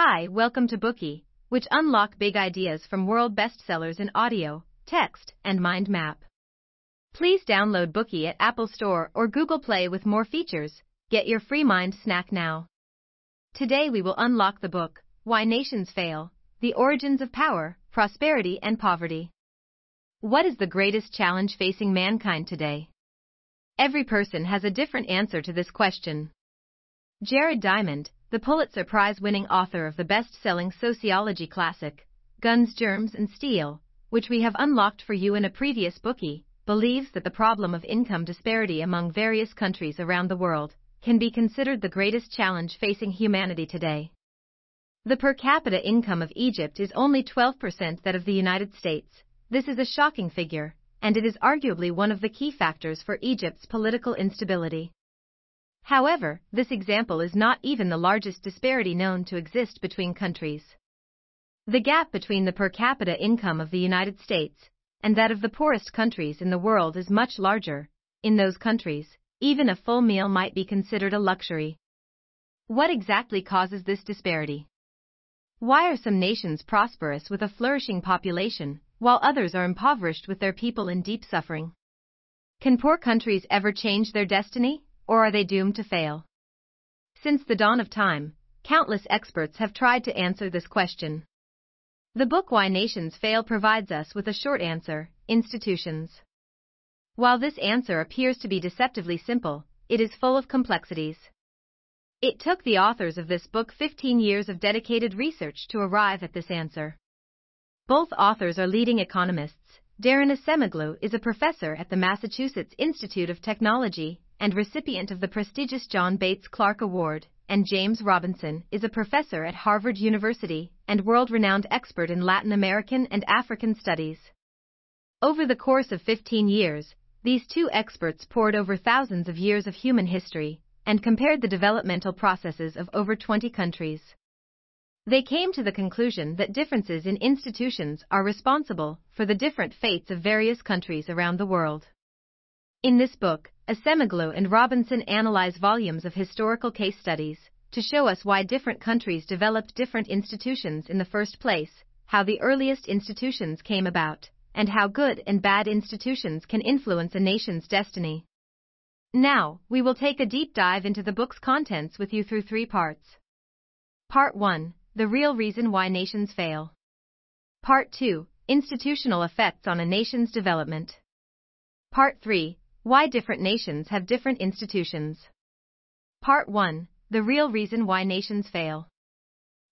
Hi, welcome to Bookey, which unlock big ideas from world bestsellers in audio, text, and mind map. Please download Bookey at Apple Store or Google Play with more features. Get your free mind snack now. Today we will unlock the book, Why Nations Fail The Origins of Power, Prosperity, and Poverty. What is the greatest challenge facing mankind today? Every person has a different answer to this question. Jared Diamond, the Pulitzer Prize winning author of the best selling sociology classic, Guns, Germs, and Steel, which we have unlocked for you in a previous Bookey, believes that the problem of income disparity among various countries around the world can be considered the greatest challenge facing humanity today. The per capita income of Egypt is only 12% that of the United States. This is a shocking figure, and it is arguably one of the key factors for Egypt's political instability. However, this example is not even the largest disparity known to exist between countries. The gap between the per capita income of the United States and that of the poorest countries in the world is much larger. In those countries, even a full meal might be considered a luxury. What exactly causes this disparity? Why are some nations prosperous with a flourishing population, while others are impoverished with their people in deep suffering? Can poor countries ever change their destiny? Or are they doomed to fail? Since the dawn of time, countless experts have tried to answer this question. The book Why Nations Fail provides us with a short answer institutions. While this answer appears to be deceptively simple, it is full of complexities. It took the authors of this book 15 years of dedicated research to arrive at this answer. Both authors are leading economists. Daron Acemoglu is a professor at the Massachusetts Institute of Technology and recipient of the prestigious John Bates Clark Award, and James Robinson is a professor at Harvard University and world renowned expert in Latin American and African studies. Over the course of 15 years, these two experts pored over thousands of years of human history and compared the developmental processes of over 20 countries. They came to the conclusion that differences in institutions are responsible for the different fates of various countries around the world. In this book, Acemoglu and Robinson analyze volumes of historical case studies to show us why different countries developed different institutions in the first place, how the earliest institutions came about, and how good and bad institutions can influence a nation's destiny. Now, we will take a deep dive into the book's contents with you through three parts. Part 1 The Real Reason Why Nations Fail. Part 2 Institutional Effects on a Nation's Development. Part 3 why different nations have different institutions. Part 1 The Real Reason Why Nations Fail.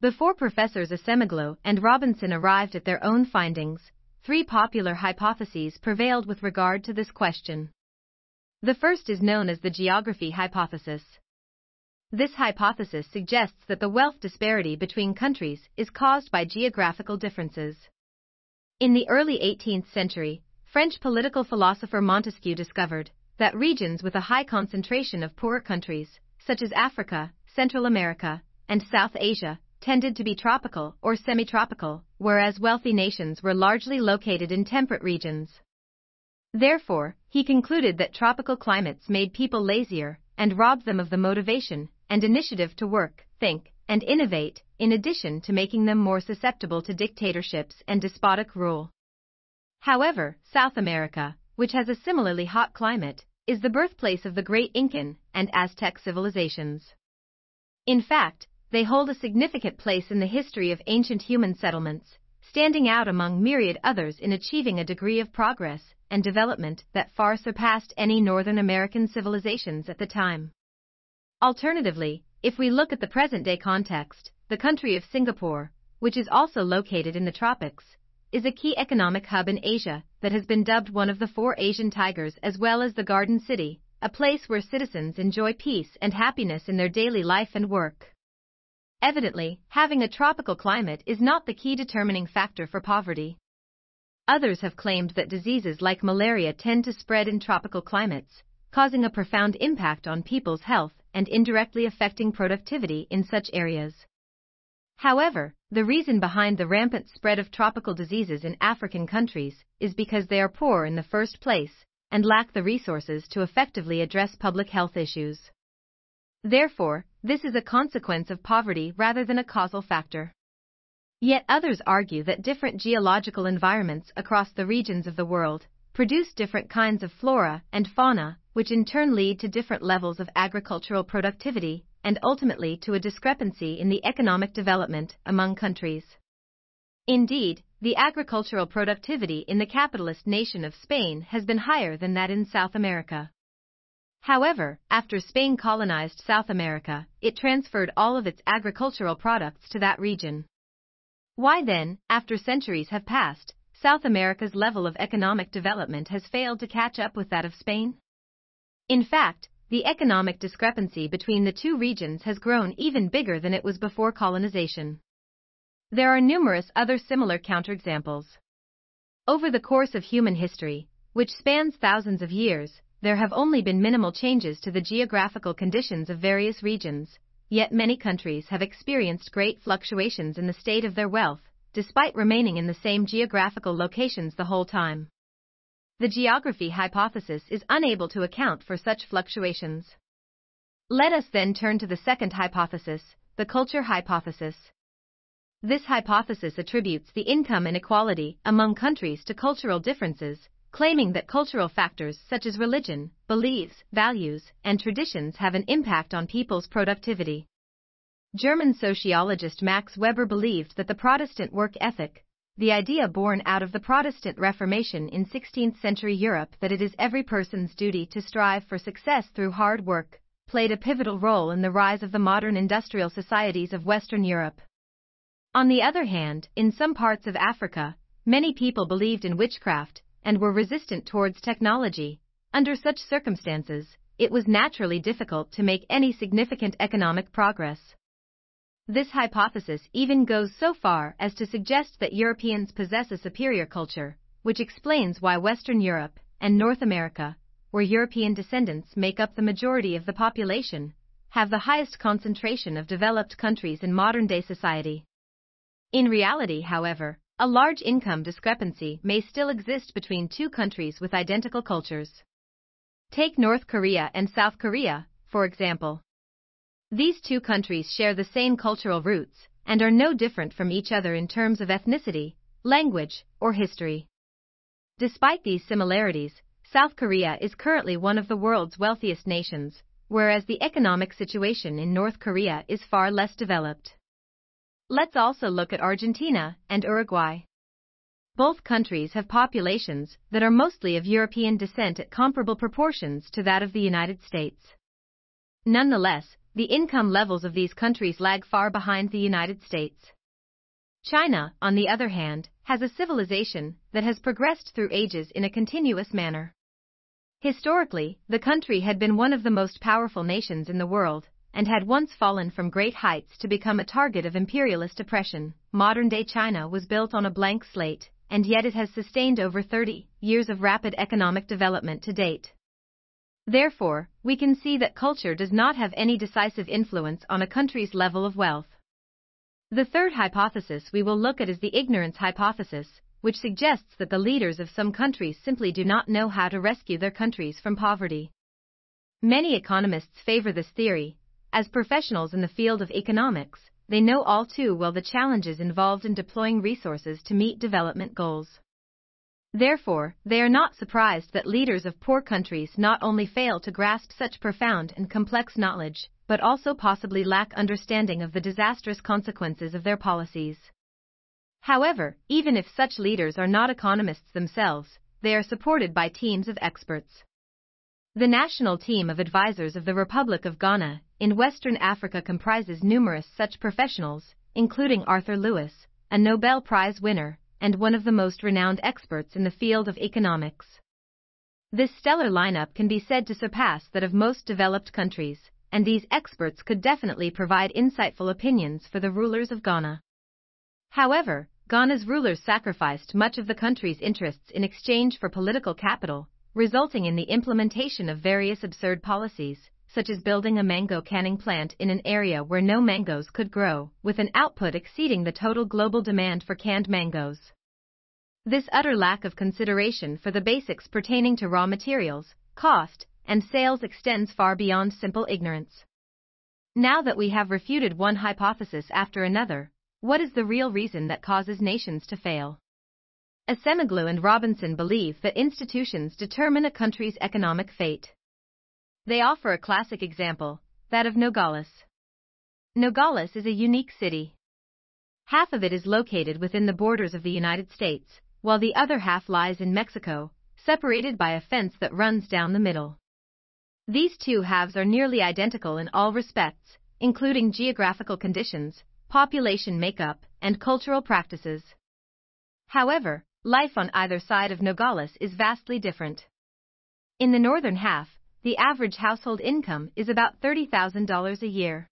Before Professors Acemoglu and Robinson arrived at their own findings, three popular hypotheses prevailed with regard to this question. The first is known as the geography hypothesis. This hypothesis suggests that the wealth disparity between countries is caused by geographical differences. In the early 18th century, French political philosopher Montesquieu discovered that regions with a high concentration of poorer countries, such as Africa, Central America, and South Asia, tended to be tropical or semi-tropical, whereas wealthy nations were largely located in temperate regions. Therefore, he concluded that tropical climates made people lazier and robbed them of the motivation and initiative to work, think, and innovate, in addition to making them more susceptible to dictatorships and despotic rule. However, South America, which has a similarly hot climate, is the birthplace of the great Incan and Aztec civilizations. In fact, they hold a significant place in the history of ancient human settlements, standing out among myriad others in achieving a degree of progress and development that far surpassed any Northern American civilizations at the time. Alternatively, if we look at the present day context, the country of Singapore, which is also located in the tropics, is a key economic hub in Asia that has been dubbed one of the four Asian tigers as well as the Garden City, a place where citizens enjoy peace and happiness in their daily life and work. Evidently, having a tropical climate is not the key determining factor for poverty. Others have claimed that diseases like malaria tend to spread in tropical climates, causing a profound impact on people's health and indirectly affecting productivity in such areas. However, the reason behind the rampant spread of tropical diseases in African countries is because they are poor in the first place and lack the resources to effectively address public health issues. Therefore, this is a consequence of poverty rather than a causal factor. Yet others argue that different geological environments across the regions of the world produce different kinds of flora and fauna, which in turn lead to different levels of agricultural productivity and ultimately to a discrepancy in the economic development among countries. Indeed, the agricultural productivity in the capitalist nation of Spain has been higher than that in South America. However, after Spain colonized South America, it transferred all of its agricultural products to that region. Why then, after centuries have passed, South America's level of economic development has failed to catch up with that of Spain? In fact, the economic discrepancy between the two regions has grown even bigger than it was before colonization. There are numerous other similar counterexamples. Over the course of human history, which spans thousands of years, there have only been minimal changes to the geographical conditions of various regions, yet many countries have experienced great fluctuations in the state of their wealth, despite remaining in the same geographical locations the whole time. The geography hypothesis is unable to account for such fluctuations. Let us then turn to the second hypothesis, the culture hypothesis. This hypothesis attributes the income inequality among countries to cultural differences, claiming that cultural factors such as religion, beliefs, values, and traditions have an impact on people's productivity. German sociologist Max Weber believed that the Protestant work ethic, the idea born out of the Protestant Reformation in 16th century Europe that it is every person's duty to strive for success through hard work, played a pivotal role in the rise of the modern industrial societies of Western Europe. On the other hand, in some parts of Africa, many people believed in witchcraft, and were resistant towards technology. Under such circumstances, it was naturally difficult to make any significant economic progress. This hypothesis even goes so far as to suggest that Europeans possess a superior culture, which explains why Western Europe and North America, where European descendants make up the majority of the population, have the highest concentration of developed countries in modern day society. In reality, however, a large income discrepancy may still exist between two countries with identical cultures. Take North Korea and South Korea, for example. These two countries share the same cultural roots and are no different from each other in terms of ethnicity, language, or history. Despite these similarities, South Korea is currently one of the world's wealthiest nations, whereas the economic situation in North Korea is far less developed. Let's also look at Argentina and Uruguay. Both countries have populations that are mostly of European descent at comparable proportions to that of the United States. Nonetheless, the income levels of these countries lag far behind the United States. China, on the other hand, has a civilization that has progressed through ages in a continuous manner. Historically, the country had been one of the most powerful nations in the world, and had once fallen from great heights to become a target of imperialist oppression. Modern day China was built on a blank slate, and yet it has sustained over 30 years of rapid economic development to date. Therefore, we can see that culture does not have any decisive influence on a country's level of wealth. The third hypothesis we will look at is the ignorance hypothesis, which suggests that the leaders of some countries simply do not know how to rescue their countries from poverty. Many economists favor this theory, as professionals in the field of economics, they know all too well the challenges involved in deploying resources to meet development goals. Therefore, they are not surprised that leaders of poor countries not only fail to grasp such profound and complex knowledge, but also possibly lack understanding of the disastrous consequences of their policies. However, even if such leaders are not economists themselves, they are supported by teams of experts. The national team of advisors of the Republic of Ghana in Western Africa comprises numerous such professionals, including Arthur Lewis, a Nobel Prize winner and one of the most renowned experts in the field of economics. This stellar lineup can be said to surpass that of most developed countries, and these experts could definitely provide insightful opinions for the rulers of Ghana. However, Ghana's rulers sacrificed much of the country's interests in exchange for political capital, resulting in the implementation of various absurd policies, such as building a mango canning plant in an area where no mangoes could grow, with an output exceeding the total global demand for canned mangoes. This utter lack of consideration for the basics pertaining to raw materials, cost, and sales extends far beyond simple ignorance. Now that we have refuted one hypothesis after another, what is the real reason that causes nations to fail? Acemoglu and Robinson believe that institutions determine a country's economic fate. They offer a classic example, that of Nogales. Nogales is a unique city. Half of it is located within the borders of the United States, while the other half lies in Mexico, separated by a fence that runs down the middle. These two halves are nearly identical in all respects, including geographical conditions, population makeup, and cultural practices. However, life on either side of Nogales is vastly different. In the northern half, the average household income is about $30,000 a year.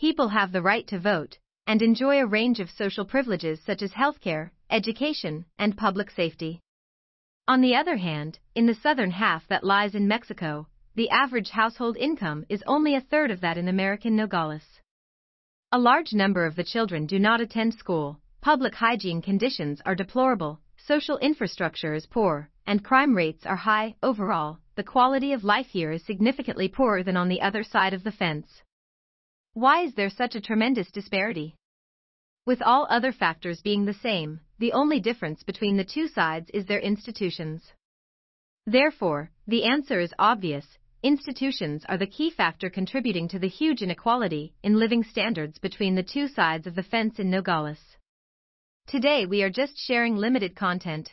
People have the right to vote, and enjoy a range of social privileges such as healthcare, education, and public safety. On the other hand, in the southern half that lies in Mexico, the average household income is only a third of that in American Nogales. A large number of the children do not attend school, public hygiene conditions are deplorable, social infrastructure is poor, and crime rates are high. Overall, the quality of life here is significantly poorer than on the other side of the fence. Why is there such a tremendous disparity? With all other factors being the same, the only difference between the two sides is their institutions. Therefore, the answer is obvious institutions are the key factor contributing to the huge inequality in living standards between the two sides of the fence in Nogales. Today we are just sharing limited content.